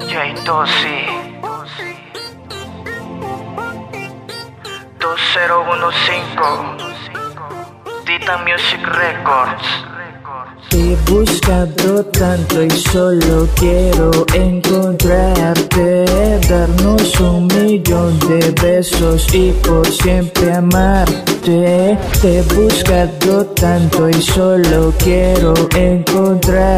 J2C 2015 Titan Music Records. Te buscado tanto y solo quiero encontrarte Darnos un millón de besos y por siempre amarte. Te he buscado tanto y solo quiero encontrarte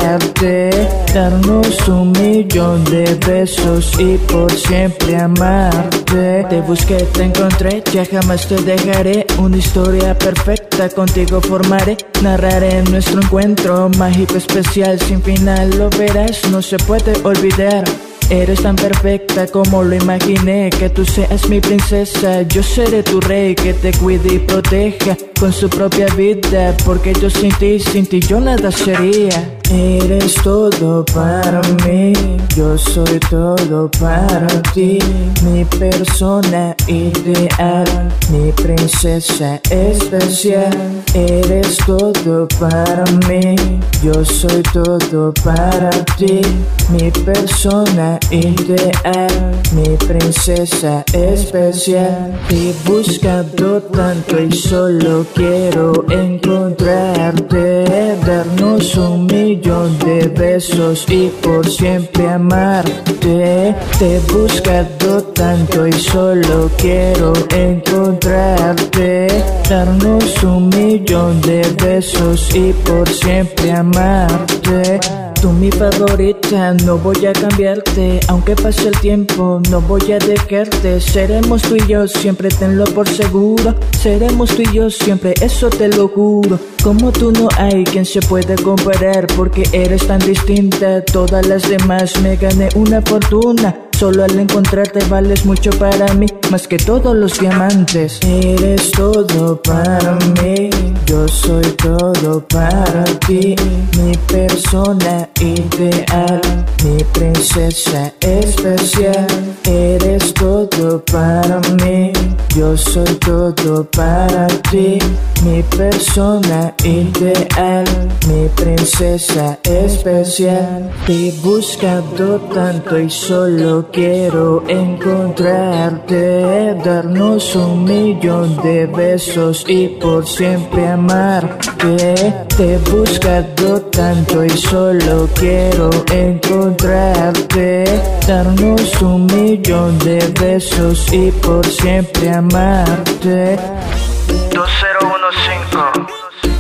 Darnos un millón de besos y por siempre amarte. Te busqué, te encontré, ya jamás te dejaré. Una historia perfecta contigo formaré. Narraré nuestro encuentro mágico especial sin final lo verás, no se puede olvidar. Eres tan perfecta como lo imaginé, que tú seas mi princesa, yo seré tu rey que te cuide y proteja con su propia vida, porque yo sin ti, sin ti yo nada sería. Eres todo para mí, yo soy todo para ti, mi persona ideal, mi princesa especial. Eres todo para mí, yo soy todo para ti, mi persona ideal, mi princesa especial. Te he buscado tanto y solo quiero encontrarte, darnos un millón de besos y por siempre amarte. Te he buscado tanto y solo quiero encontrarte, darnos un millón de besos y por siempre amarte. Tú mi favorita, no voy a cambiarte. Aunque pase el tiempo, no voy a dejarte. Seremos tú y yo, siempre tenlo por seguro. Seremos tú y yo siempre, eso te lo juro. Como tú no hay quien se pueda comparar Porque eres tan distinta, todas las demás me gané una fortuna Solo al encontrarte vales mucho para mí, más que todos los diamantes. Eres todo para mí, yo soy todo para ti. Mi persona ideal, mi princesa especial. Eres todo para mí, yo soy todo para ti. Mi persona ideal, mi princesa especial. Te he buscado tanto y solo quiero encontrarte, darnos un millón de besos y por siempre amarte. Te he buscado tanto y solo quiero encontrarte, darnos un millón de besos y por siempre amarte. 2015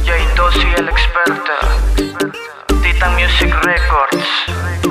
J2C el experto Titan Music Records